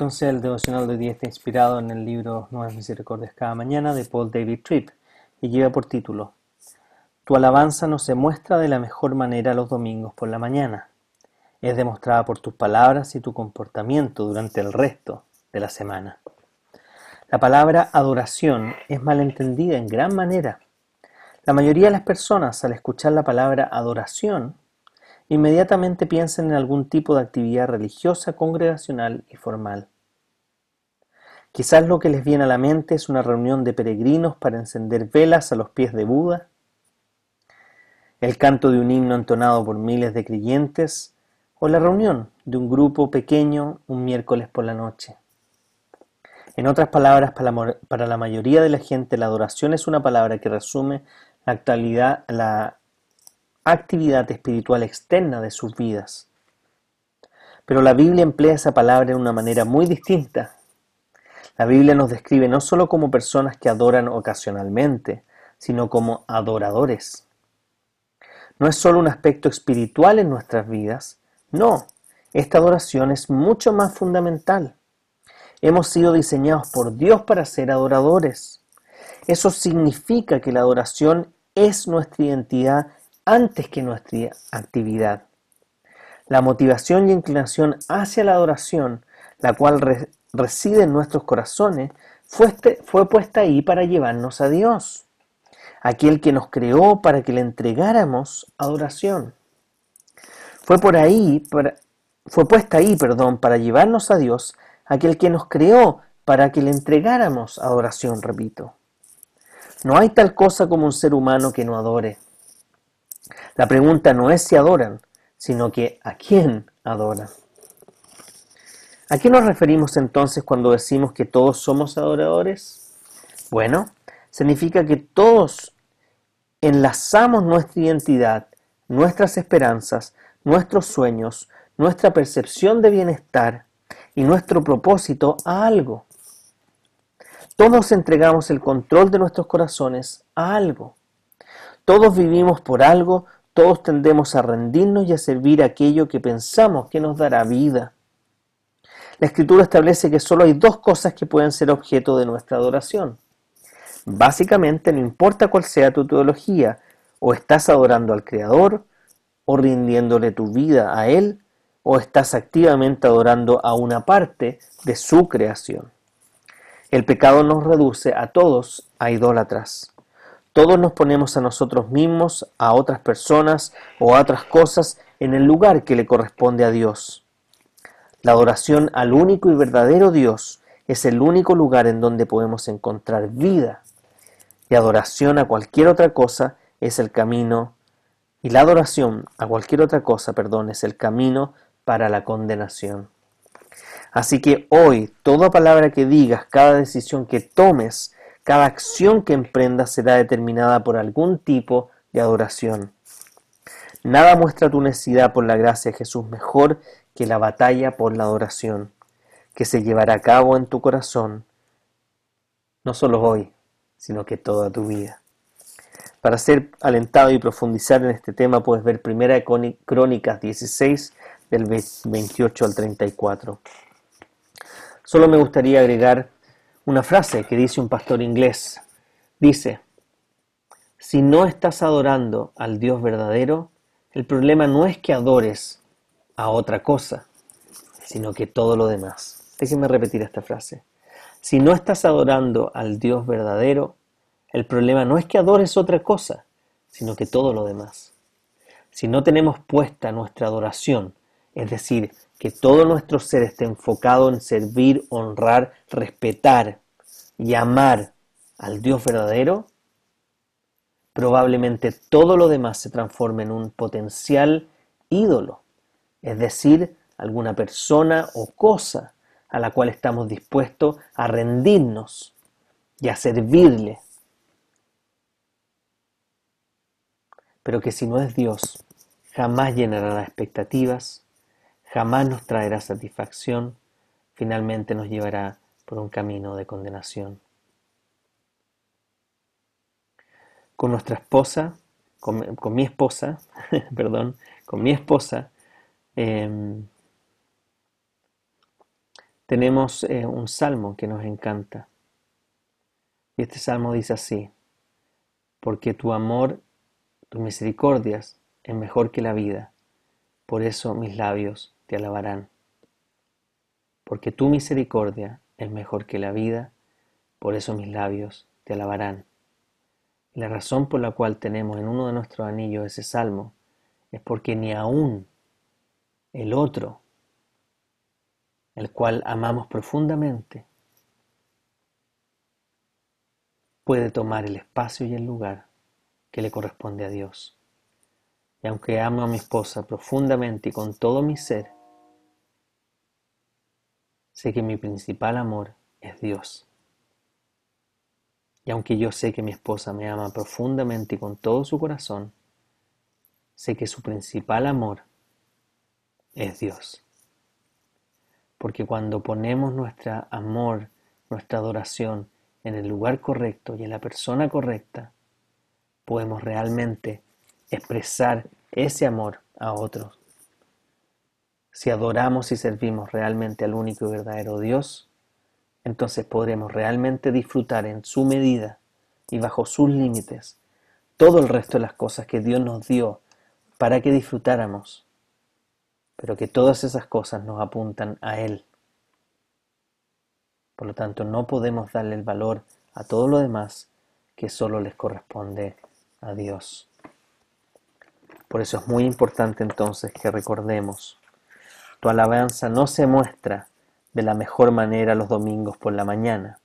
Entonces el devocional de hoy está inspirado en el libro Nuevas Misericordias cada mañana de Paul David Tripp y lleva por título Tu alabanza no se muestra de la mejor manera los domingos por la mañana. Es demostrada por tus palabras y tu comportamiento durante el resto de la semana. La palabra adoración es malentendida en gran manera. La mayoría de las personas al escuchar la palabra adoración inmediatamente piensan en algún tipo de actividad religiosa, congregacional y formal. Quizás lo que les viene a la mente es una reunión de peregrinos para encender velas a los pies de Buda, el canto de un himno entonado por miles de creyentes o la reunión de un grupo pequeño un miércoles por la noche. En otras palabras, para la mayoría de la gente la adoración es una palabra que resume la actualidad, la actividad espiritual externa de sus vidas. Pero la Biblia emplea esa palabra en una manera muy distinta. La Biblia nos describe no solo como personas que adoran ocasionalmente, sino como adoradores. No es solo un aspecto espiritual en nuestras vidas, no, esta adoración es mucho más fundamental. Hemos sido diseñados por Dios para ser adoradores. Eso significa que la adoración es nuestra identidad antes que nuestra actividad. La motivación y inclinación hacia la adoración, la cual reside en nuestros corazones, fue, este, fue puesta ahí para llevarnos a Dios, aquel que nos creó para que le entregáramos adoración. Fue por ahí, fue puesta ahí, perdón, para llevarnos a Dios, aquel que nos creó para que le entregáramos adoración, repito. No hay tal cosa como un ser humano que no adore. La pregunta no es si adoran, sino que a quién adoran. ¿A qué nos referimos entonces cuando decimos que todos somos adoradores? Bueno, significa que todos enlazamos nuestra identidad, nuestras esperanzas, nuestros sueños, nuestra percepción de bienestar y nuestro propósito a algo. Todos entregamos el control de nuestros corazones a algo. Todos vivimos por algo, todos tendemos a rendirnos y a servir aquello que pensamos que nos dará vida. La escritura establece que solo hay dos cosas que pueden ser objeto de nuestra adoración. Básicamente, no importa cuál sea tu teología, o estás adorando al Creador, o rindiéndole tu vida a Él, o estás activamente adorando a una parte de su creación. El pecado nos reduce a todos a idólatras. Todos nos ponemos a nosotros mismos, a otras personas o a otras cosas en el lugar que le corresponde a Dios. La adoración al único y verdadero Dios es el único lugar en donde podemos encontrar vida. Y adoración a cualquier otra cosa es el camino. Y la adoración a cualquier otra cosa, perdón, es el camino para la condenación. Así que hoy, toda palabra que digas, cada decisión que tomes, cada acción que emprendas será determinada por algún tipo de adoración. Nada muestra tu necesidad por la gracia de Jesús mejor que la batalla por la adoración, que se llevará a cabo en tu corazón, no solo hoy, sino que toda tu vida. Para ser alentado y profundizar en este tema puedes ver Primera Crónicas 16 del 28 al 34. Solo me gustaría agregar una frase que dice un pastor inglés. Dice, si no estás adorando al Dios verdadero, el problema no es que adores a otra cosa, sino que todo lo demás. Déjenme repetir esta frase. Si no estás adorando al Dios verdadero, el problema no es que adores otra cosa, sino que todo lo demás. Si no tenemos puesta nuestra adoración, es decir, que todo nuestro ser esté enfocado en servir, honrar, respetar y amar al Dios verdadero, probablemente todo lo demás se transforme en un potencial ídolo, es decir, alguna persona o cosa a la cual estamos dispuestos a rendirnos y a servirle. Pero que si no es Dios, jamás llenará las expectativas, jamás nos traerá satisfacción, finalmente nos llevará por un camino de condenación. Con nuestra esposa, con, mi esposa, perdón, con mi esposa, em, tenemos eh, un salmo que nos encanta. Y este salmo dice así, porque tu amor, tus misericordias es mejor que la vida, por eso mis labios te alabarán. Porque tu misericordia es mejor que la vida, por eso mis labios te alabarán. La razón por la cual tenemos en uno de nuestros anillos ese salmo es porque ni aún el otro el cual amamos profundamente, puede tomar el espacio y el lugar que le corresponde a Dios. Y aunque amo a mi esposa profundamente y con todo mi ser, sé que mi principal amor es Dios. Y aunque yo sé que mi esposa me ama profundamente y con todo su corazón, sé que su principal amor es Dios. Porque cuando ponemos nuestro amor, nuestra adoración en el lugar correcto y en la persona correcta, podemos realmente expresar ese amor a otros. Si adoramos y servimos realmente al único y verdadero Dios, entonces podremos realmente disfrutar en su medida y bajo sus límites todo el resto de las cosas que Dios nos dio para que disfrutáramos pero que todas esas cosas nos apuntan a Él. Por lo tanto, no podemos darle el valor a todo lo demás que solo les corresponde a Dios. Por eso es muy importante entonces que recordemos, tu alabanza no se muestra de la mejor manera los domingos por la mañana,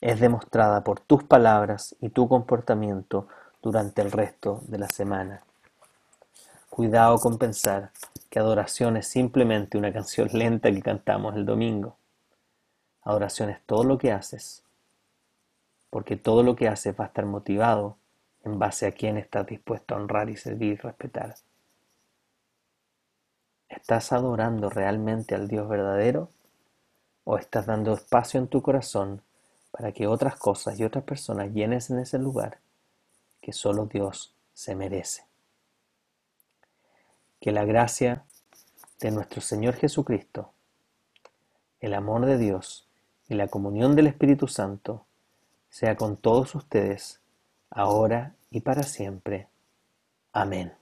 es demostrada por tus palabras y tu comportamiento durante el resto de la semana. Cuidado con pensar que adoración es simplemente una canción lenta que cantamos el domingo. Adoración es todo lo que haces, porque todo lo que haces va a estar motivado en base a quién estás dispuesto a honrar y servir y respetar. ¿Estás adorando realmente al Dios verdadero o estás dando espacio en tu corazón para que otras cosas y otras personas llenes en ese lugar que solo Dios se merece? Que la gracia de nuestro Señor Jesucristo, el amor de Dios y la comunión del Espíritu Santo sea con todos ustedes, ahora y para siempre. Amén.